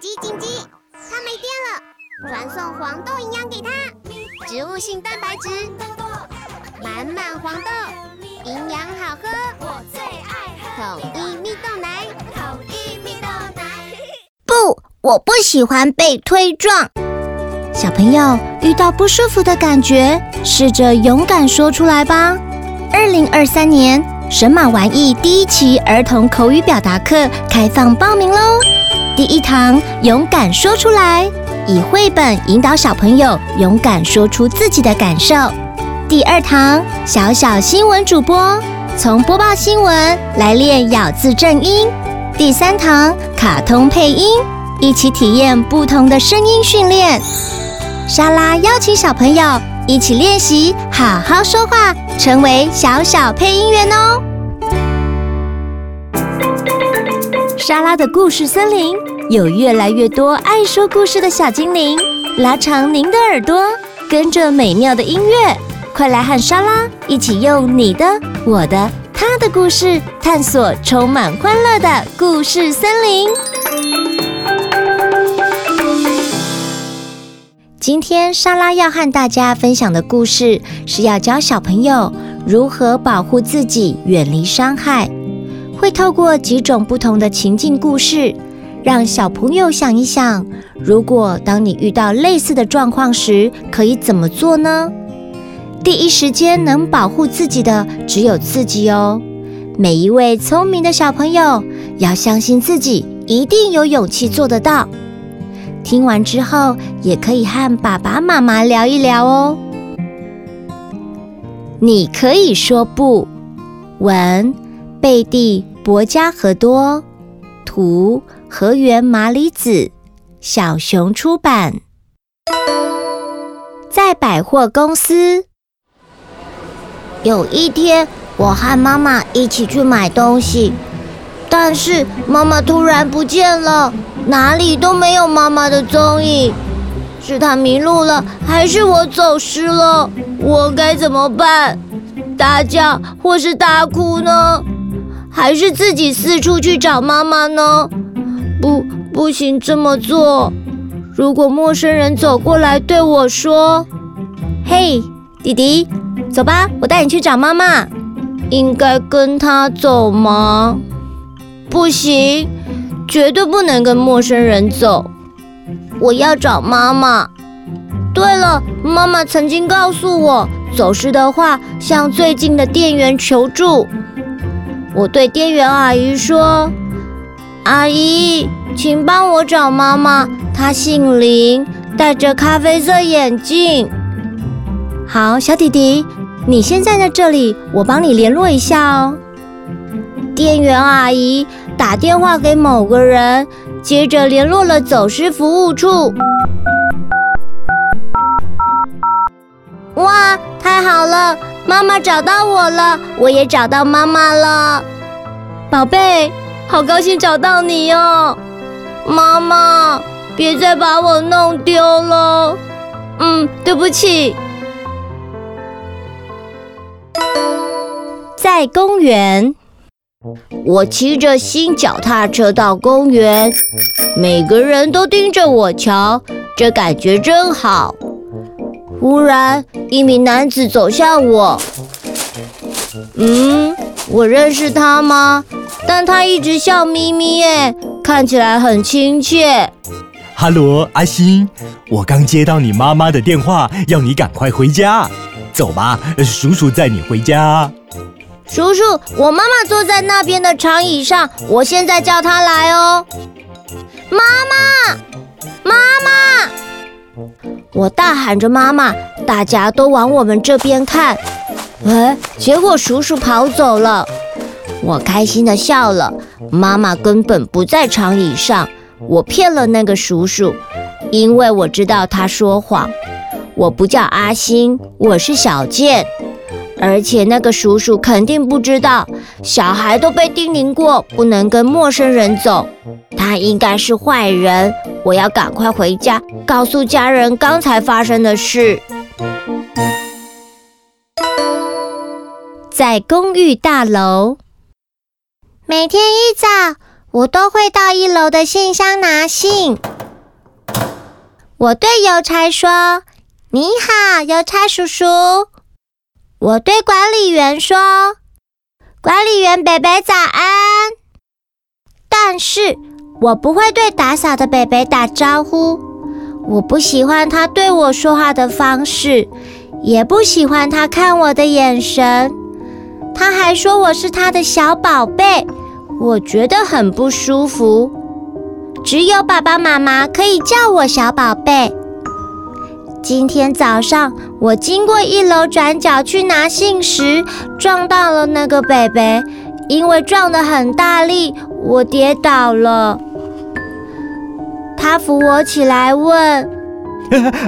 紧急紧急！它没电了，传送黄豆营养给它，植物性蛋白质，满满黄豆，营养好喝，我最爱喝统一蜜豆奶，统一蜜豆奶。不，我不喜欢被推撞。小朋友遇到不舒服的感觉，试着勇敢说出来吧。二零二三年神马玩意第一期儿童口语表达课开放报名喽！第一堂勇敢说出来，以绘本引导小朋友勇敢说出自己的感受。第二堂小小新闻主播，从播报新闻来练咬字正音。第三堂卡通配音，一起体验不同的声音训练。莎拉邀请小朋友一起练习好好说话，成为小小配音员哦。莎拉的故事森林有越来越多爱说故事的小精灵，拉长您的耳朵，跟着美妙的音乐，快来和莎拉一起用你的、我的、他的故事，探索充满欢乐的故事森林。今天莎拉要和大家分享的故事，是要教小朋友如何保护自己，远离伤害。会透过几种不同的情境故事，让小朋友想一想：如果当你遇到类似的状况时，可以怎么做呢？第一时间能保护自己的只有自己哦。每一位聪明的小朋友要相信自己，一定有勇气做得到。听完之后，也可以和爸爸妈妈聊一聊哦。你可以说不，文。贝蒂·博加和多，图河原麻里子，小熊出版。在百货公司，有一天，我和妈妈一起去买东西，但是妈妈突然不见了，哪里都没有妈妈的踪影。是她迷路了，还是我走失了？我该怎么办？大叫或是大哭呢？还是自己四处去找妈妈呢？不，不行这么做。如果陌生人走过来对我说：“嘿，弟弟，走吧，我带你去找妈妈。”应该跟他走吗？不行，绝对不能跟陌生人走。我要找妈妈。对了，妈妈曾经告诉我，走失的话，向最近的店员求助。我对店员阿姨说：“阿姨，请帮我找妈妈，她姓林，戴着咖啡色眼镜。”好，小弟弟，你先站在这里，我帮你联络一下哦。店员阿姨打电话给某个人，接着联络了走失服务处。哇，太好了！妈妈找到我了，我也找到妈妈了，宝贝，好高兴找到你哦！妈妈，别再把我弄丢了。嗯，对不起。在公园，我骑着新脚踏车到公园，每个人都盯着我瞧，这感觉真好。忽然，一名男子走向我。嗯，我认识他吗？但他一直笑眯眯，哎，看起来很亲切。哈喽，阿星，我刚接到你妈妈的电话，要你赶快回家。走吧，叔叔载你回家。叔叔，我妈妈坐在那边的长椅上，我现在叫她来哦。妈妈，妈妈。我大喊着“妈妈”，大家都往我们这边看。哎，结果叔叔跑走了。我开心地笑了。妈妈根本不在长椅上，我骗了那个叔叔，因为我知道他说谎。我不叫阿星，我是小健。而且那个叔叔肯定不知道，小孩都被叮咛过，不能跟陌生人走。他应该是坏人。我要赶快回家，告诉家人刚才发生的事。在公寓大楼，每天一早，我都会到一楼的信箱拿信。我对邮差说：“你好，邮差叔叔。”我对管理员说：“管理员北北早安。”但是我不会对打扫的北北打招呼。我不喜欢他对我说话的方式，也不喜欢他看我的眼神。他还说我是他的小宝贝，我觉得很不舒服。只有爸爸妈妈可以叫我小宝贝。今天早上我经过一楼转角去拿信时，撞到了那个北北，因为撞得很大力，我跌倒了。他扶我起来问：“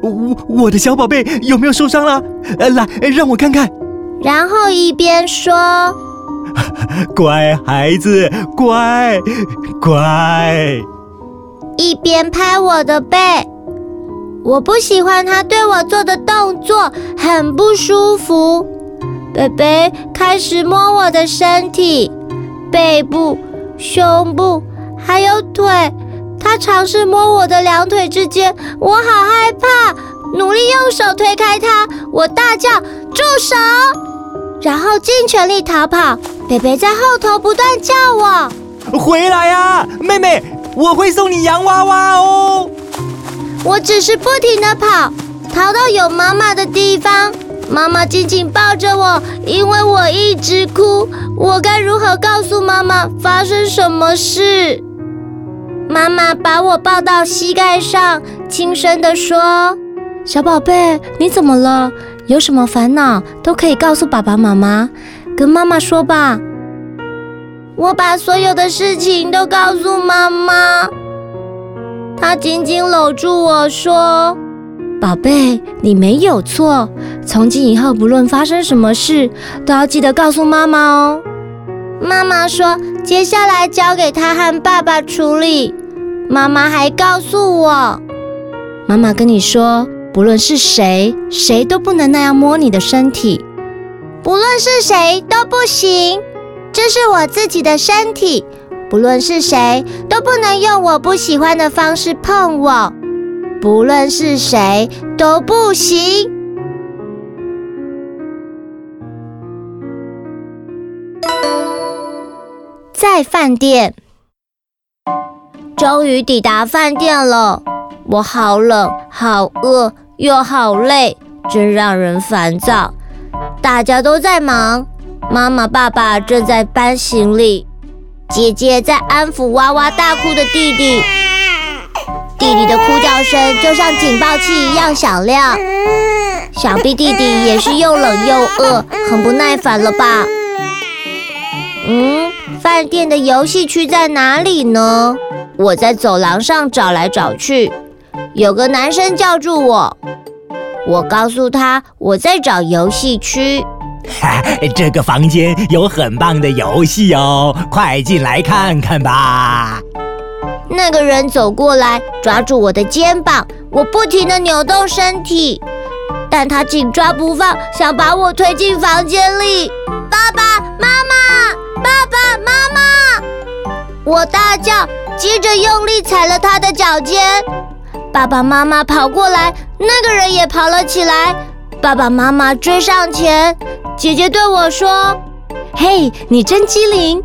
我 我的小宝贝有没有受伤了？来，让我看看。”然后一边说：“ 乖孩子，乖乖。”一边拍我的背。我不喜欢他对我做的动作，很不舒服。北北开始摸我的身体，背部、胸部，还有腿。他尝试摸我的两腿之间，我好害怕，努力用手推开他。我大叫：“住手！”然后尽全力逃跑，北北在后头不断叫我回来啊，妹妹，我会送你洋娃娃哦。我只是不停地跑，逃到有妈妈的地方，妈妈紧紧抱着我，因为我一直哭。我该如何告诉妈妈发生什么事？妈妈把我抱到膝盖上，轻声地说：“小宝贝，你怎么了？”有什么烦恼都可以告诉爸爸妈妈，跟妈妈说吧。我把所有的事情都告诉妈妈，他紧紧搂住我说：“宝贝，你没有错。从今以后，不论发生什么事，都要记得告诉妈妈哦。”妈妈说：“接下来交给他和爸爸处理。”妈妈还告诉我：“妈妈跟你说。”不论是谁，谁都不能那样摸你的身体。不论是谁都不行，这是我自己的身体。不论是谁，都不能用我不喜欢的方式碰我。不论是谁都不行。在饭店，终于抵达饭店了。我好冷，好饿。又好累，真让人烦躁。大家都在忙，妈妈、爸爸正在搬行李，姐姐在安抚哇哇大哭的弟弟。弟弟的哭叫声就像警报器一样响亮。想必弟弟也是又冷又饿，很不耐烦了吧？嗯，饭店的游戏区在哪里呢？我在走廊上找来找去。有个男生叫住我，我告诉他我在找游戏区。哈，这个房间有很棒的游戏哦，快进来看看吧。那个人走过来，抓住我的肩膀，我不停地扭动身体，但他紧抓不放，想把我推进房间里。爸爸妈妈，爸爸妈妈！我大叫，接着用力踩了他的脚尖。爸爸妈妈跑过来，那个人也跑了起来。爸爸妈妈追上前，姐姐对我说：“嘿，你真机灵。”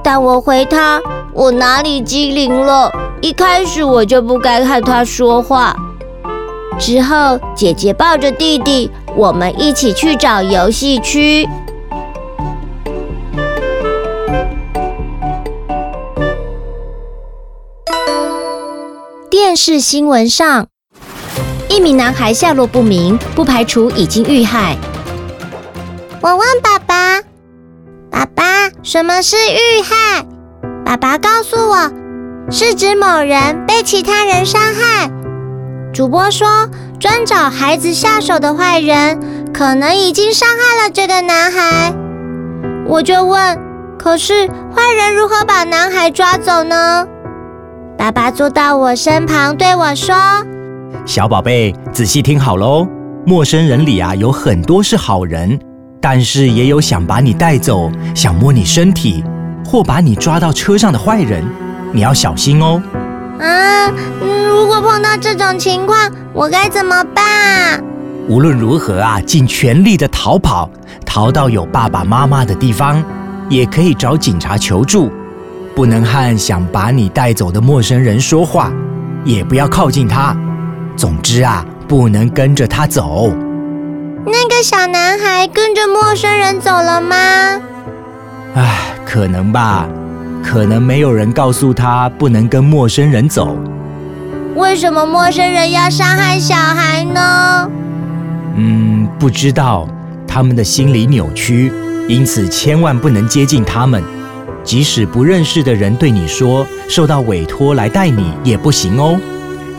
但我回她：“我哪里机灵了？一开始我就不该和他说话。”之后，姐姐抱着弟弟，我们一起去找游戏区。电视新闻上，一名男孩下落不明，不排除已经遇害。我问爸爸：“爸爸，什么是遇害？”爸爸告诉我，是指某人被其他人伤害。主播说，专找孩子下手的坏人，可能已经伤害了这个男孩。我就问：“可是坏人如何把男孩抓走呢？”爸爸坐到我身旁，对我说：“小宝贝，仔细听好喽。陌生人里啊，有很多是好人，但是也有想把你带走、想摸你身体或把你抓到车上的坏人。你要小心哦。啊，如果碰到这种情况，我该怎么办？无论如何啊，尽全力的逃跑，逃到有爸爸妈妈的地方，也可以找警察求助。不能和想把你带走的陌生人说话，也不要靠近他。总之啊，不能跟着他走。那个小男孩跟着陌生人走了吗？唉，可能吧。可能没有人告诉他不能跟陌生人走。为什么陌生人要伤害小孩呢？嗯，不知道。他们的心理扭曲，因此千万不能接近他们。即使不认识的人对你说受到委托来带你也不行哦，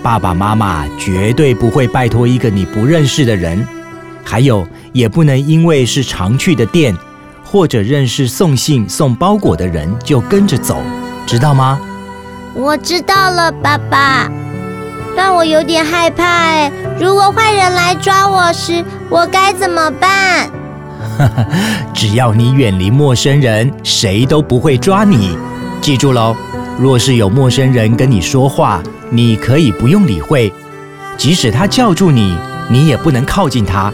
爸爸妈妈绝对不会拜托一个你不认识的人。还有，也不能因为是常去的店，或者认识送信送包裹的人就跟着走，知道吗？我知道了，爸爸。但我有点害怕哎，如果坏人来抓我时，我该怎么办？只要你远离陌生人，谁都不会抓你。记住喽，若是有陌生人跟你说话，你可以不用理会，即使他叫住你，你也不能靠近他。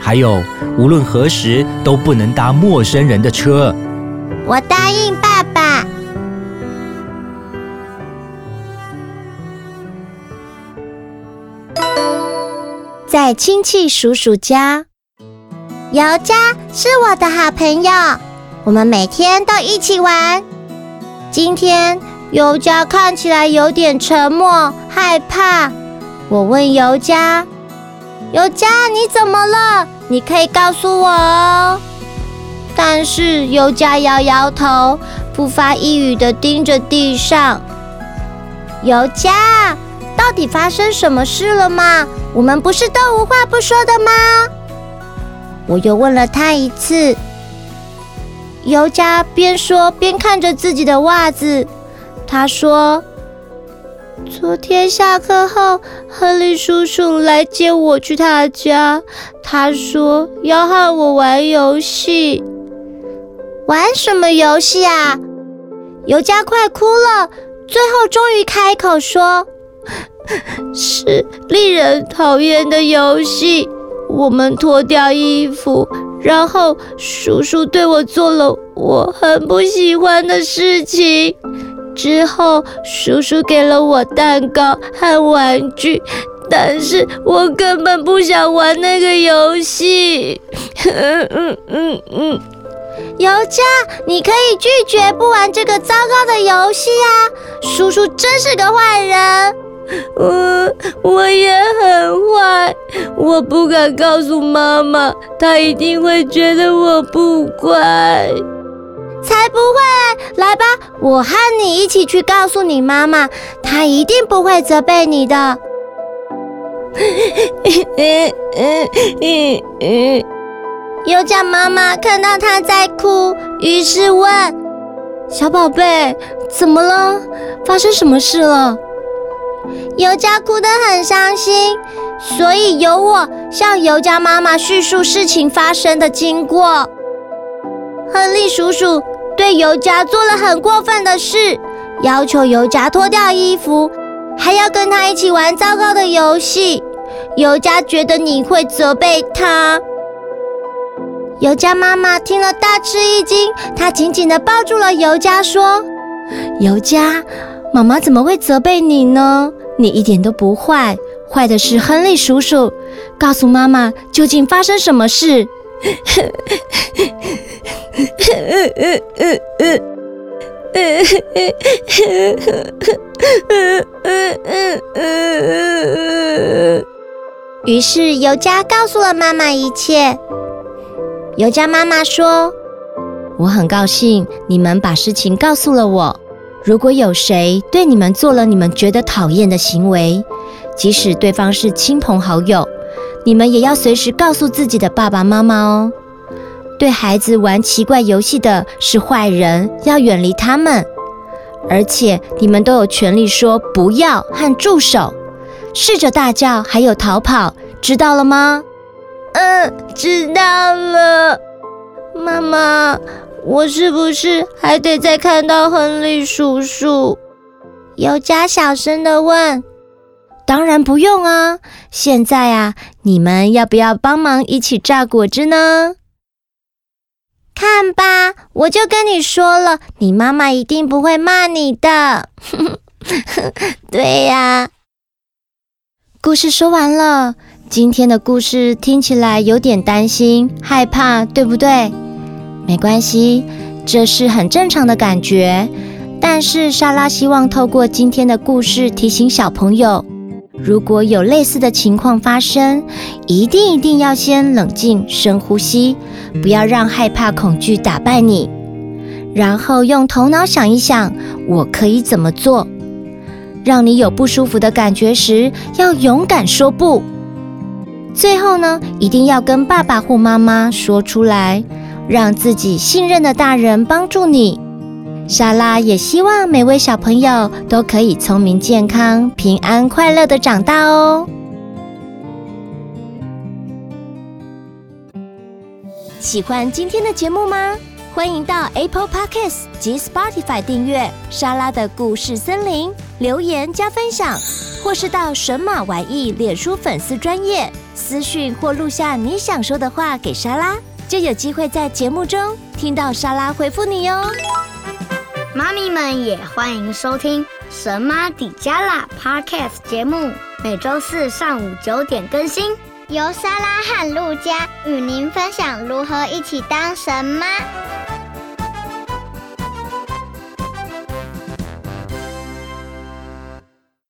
还有，无论何时都不能搭陌生人的车。我答应爸爸。在亲戚叔叔家。尤佳是我的好朋友，我们每天都一起玩。今天尤佳看起来有点沉默、害怕。我问尤佳：“尤佳，你怎么了？你可以告诉我哦。”但是尤佳摇摇头，不发一语的盯着地上。尤佳，到底发生什么事了吗？我们不是都无话不说的吗？我又问了他一次，尤佳边说边看着自己的袜子。他说：“昨天下课后，亨利叔叔来接我去他家。他说要和我玩游戏。玩什么游戏啊？”尤佳快哭了，最后终于开口说：“是令人讨厌的游戏。”我们脱掉衣服，然后叔叔对我做了我很不喜欢的事情。之后，叔叔给了我蛋糕和玩具，但是我根本不想玩那个游戏。嗯嗯嗯嗯，尤佳，你可以拒绝不玩这个糟糕的游戏啊！叔叔真是个坏人。我我也很坏，我不敢告诉妈妈，她一定会觉得我不乖。才不会！来吧，我和你一起去告诉你妈妈，她一定不会责备你的。尤佳妈妈看到她在哭，于是问：“小宝贝，怎么了？发生什么事了？”尤佳哭得很伤心，所以由我向尤佳妈妈叙述事情发生的经过。亨利叔叔对尤佳做了很过分的事，要求尤佳脱掉衣服，还要跟他一起玩糟糕的游戏。尤佳觉得你会责备他。尤佳妈妈听了大吃一惊，她紧紧地抱住了尤佳，说：“尤佳，妈妈怎么会责备你呢？”你一点都不坏，坏的是亨利叔叔。告诉妈妈，究竟发生什么事？于是尤佳告诉了妈妈一切。尤佳妈妈说：“我很高兴你们把事情告诉了我。”如果有谁对你们做了你们觉得讨厌的行为，即使对方是亲朋好友，你们也要随时告诉自己的爸爸妈妈哦。对孩子玩奇怪游戏的是坏人，要远离他们。而且你们都有权利说不要和住手，试着大叫还有逃跑，知道了吗？嗯，知道了，妈妈。我是不是还得再看到亨利叔叔？尤佳小声的问：“当然不用啊！现在啊，你们要不要帮忙一起榨果汁呢？”看吧，我就跟你说了，你妈妈一定不会骂你的。对呀。故事说完了，今天的故事听起来有点担心、害怕，对不对？没关系，这是很正常的感觉。但是莎拉希望透过今天的故事提醒小朋友，如果有类似的情况发生，一定一定要先冷静、深呼吸，不要让害怕、恐惧打败你，然后用头脑想一想，我可以怎么做。让你有不舒服的感觉时，要勇敢说不。最后呢，一定要跟爸爸或妈妈说出来，让自己信任的大人帮助你。莎拉也希望每位小朋友都可以聪明、健康、平安、快乐地长大哦。喜欢今天的节目吗？欢迎到 Apple Podcasts 及 Spotify 订阅莎拉的故事森林，留言加分享，或是到神马玩意脸书粉丝专业私讯或录下你想说的话给莎拉，就有机会在节目中听到莎拉回复你哟。妈咪们也欢迎收听神妈底加拉 Podcast 节目，每周四上午九点更新，由莎拉和露佳与您分享如何一起当神妈。